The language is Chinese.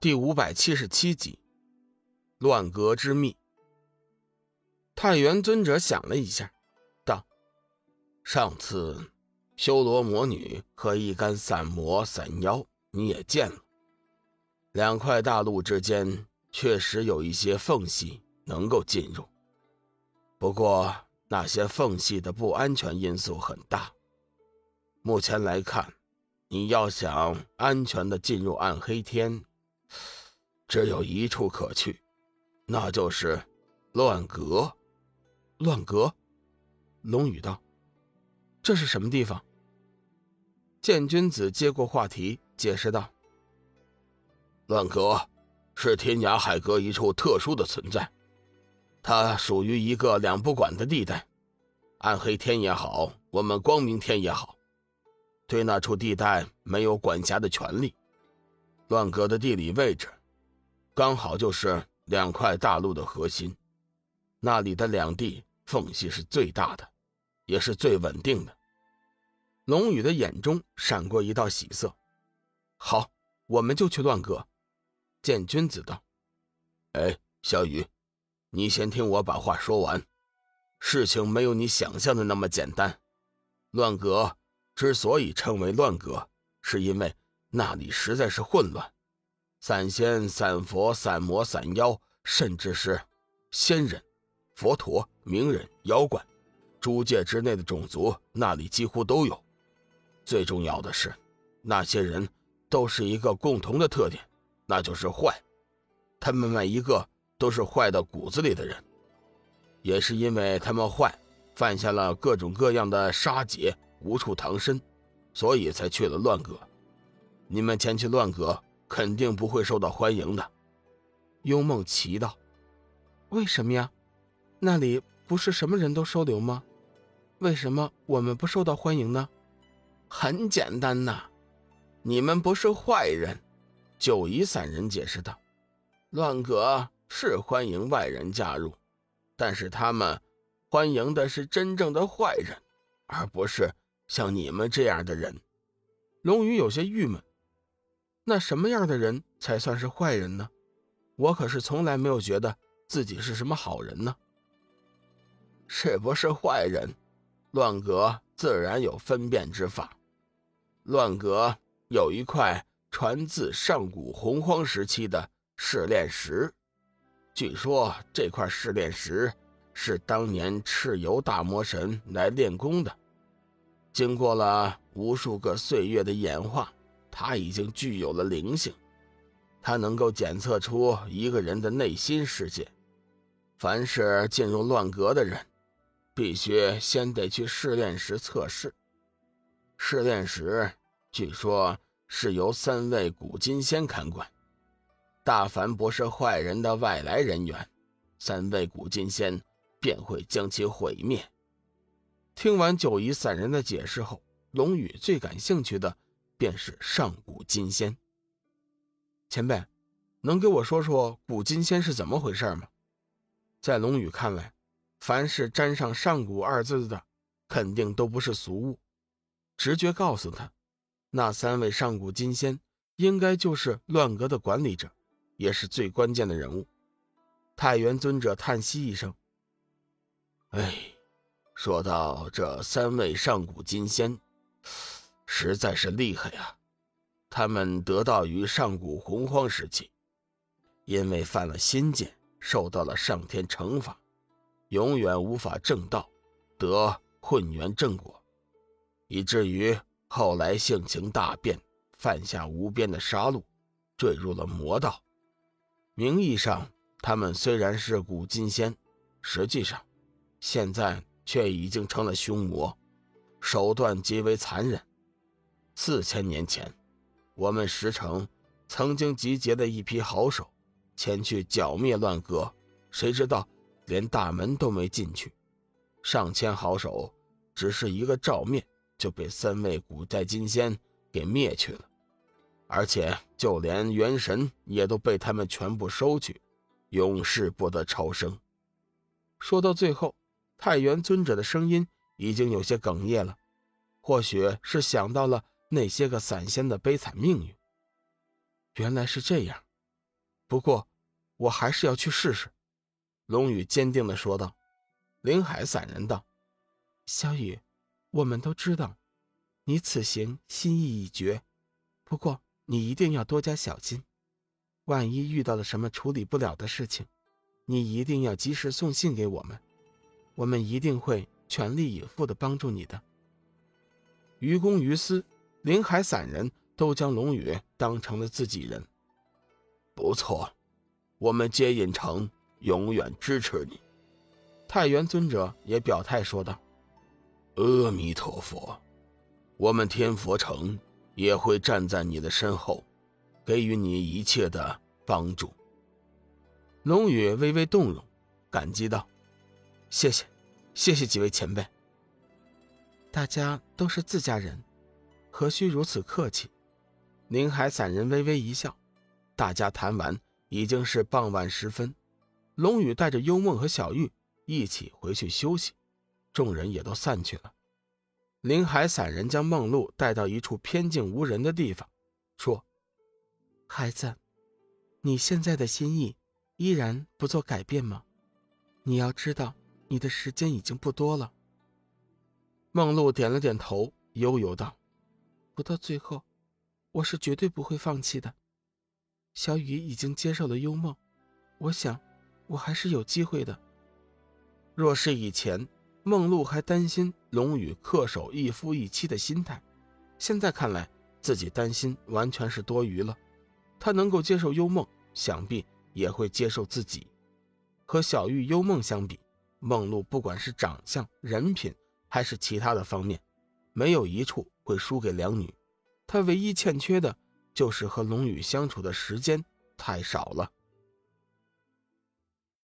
第五百七十七集，乱阁之秘。太元尊者想了一下，道：“上次修罗魔女和一干散魔散妖，你也见了。两块大陆之间确实有一些缝隙能够进入，不过那些缝隙的不安全因素很大。目前来看，你要想安全的进入暗黑天。”只有一处可去，那就是乱阁。乱阁，龙宇道：“这是什么地方？”剑君子接过话题，解释道：“乱阁是天涯海阁一处特殊的存在，它属于一个两不管的地带。暗黑天也好，我们光明天也好，对那处地带没有管辖的权利。乱阁的地理位置。”刚好就是两块大陆的核心，那里的两地缝隙是最大的，也是最稳定的。龙宇的眼中闪过一道喜色。好，我们就去乱阁。见君子道：“哎，小雨，你先听我把话说完。事情没有你想象的那么简单。乱阁之所以称为乱阁，是因为那里实在是混乱。”散仙、散佛、散魔、散妖，甚至是仙人、佛陀、名人、妖怪，诸界之内的种族，那里几乎都有。最重要的是，那些人都是一个共同的特点，那就是坏。他们每一个都是坏到骨子里的人，也是因为他们坏，犯下了各种各样的杀劫，无处藏身，所以才去了乱阁。你们前去乱阁。肯定不会受到欢迎的，幽梦奇道：“为什么呀？那里不是什么人都收留吗？为什么我们不受到欢迎呢？”很简单呐，你们不是坏人。”九夷散人解释道：“乱阁是欢迎外人加入，但是他们欢迎的是真正的坏人，而不是像你们这样的人。”龙宇有些郁闷。那什么样的人才算是坏人呢？我可是从来没有觉得自己是什么好人呢。是不是坏人？乱阁自然有分辨之法。乱阁有一块传自上古洪荒时期的试炼石，据说这块试炼石是当年蚩尤大魔神来练功的，经过了无数个岁月的演化。他已经具有了灵性，他能够检测出一个人的内心世界。凡是进入乱阁的人，必须先得去试炼石测试。试炼石据说是由三位古金仙看管，大凡不是坏人的外来人员，三位古金仙便会将其毁灭。听完九夷散人的解释后，龙宇最感兴趣的。便是上古金仙。前辈，能给我说说古金仙是怎么回事吗？在龙宇看来，凡是沾上“上古”二字的，肯定都不是俗物。直觉告诉他，那三位上古金仙应该就是乱阁的管理者，也是最关键的人物。太元尊者叹息一声：“哎，说到这三位上古金仙。”实在是厉害呀！他们得道于上古洪荒时期，因为犯了心戒，受到了上天惩罚，永远无法正道，得混元正果，以至于后来性情大变，犯下无边的杀戮，坠入了魔道。名义上，他们虽然是古金仙，实际上，现在却已经成了凶魔，手段极为残忍。四千年前，我们石城曾经集结的一批好手，前去剿灭乱阁。谁知道，连大门都没进去，上千好手只是一个照面，就被三位古代金仙给灭去了。而且，就连元神也都被他们全部收去，永世不得超生。说到最后，太元尊者的声音已经有些哽咽了，或许是想到了。那些个散仙的悲惨命运，原来是这样。不过，我还是要去试试。”龙宇坚定地说道。林海散人道：“小雨，我们都知道，你此行心意已决，不过你一定要多加小心。万一遇到了什么处理不了的事情，你一定要及时送信给我们，我们一定会全力以赴的帮助你的。”于公于私，林海散人都将龙宇当成了自己人。不错，我们接引城永远支持你。太元尊者也表态说道：“阿弥陀佛，我们天佛城也会站在你的身后，给予你一切的帮助。”龙宇微微动容，感激道：“谢谢，谢谢几位前辈。”大家都是自家人，何须如此客气？宁海散人微微一笑。大家谈完，已经是傍晚时分。龙宇带着幽梦和小玉一起回去休息，众人也都散去了。林海散人将梦露带到一处偏静无人的地方，说：“孩子，你现在的心意依然不做改变吗？你要知道，你的时间已经不多了。”梦露点了点头，悠悠道：“不到最后，我是绝对不会放弃的。小雨已经接受了幽梦，我想，我还是有机会的。若是以前，梦露还担心龙宇恪守一夫一妻的心态，现在看来，自己担心完全是多余了。他能够接受幽梦，想必也会接受自己。和小玉、幽梦相比，梦露不管是长相、人品。”还是其他的方面，没有一处会输给两女。他唯一欠缺的，就是和龙宇相处的时间太少了。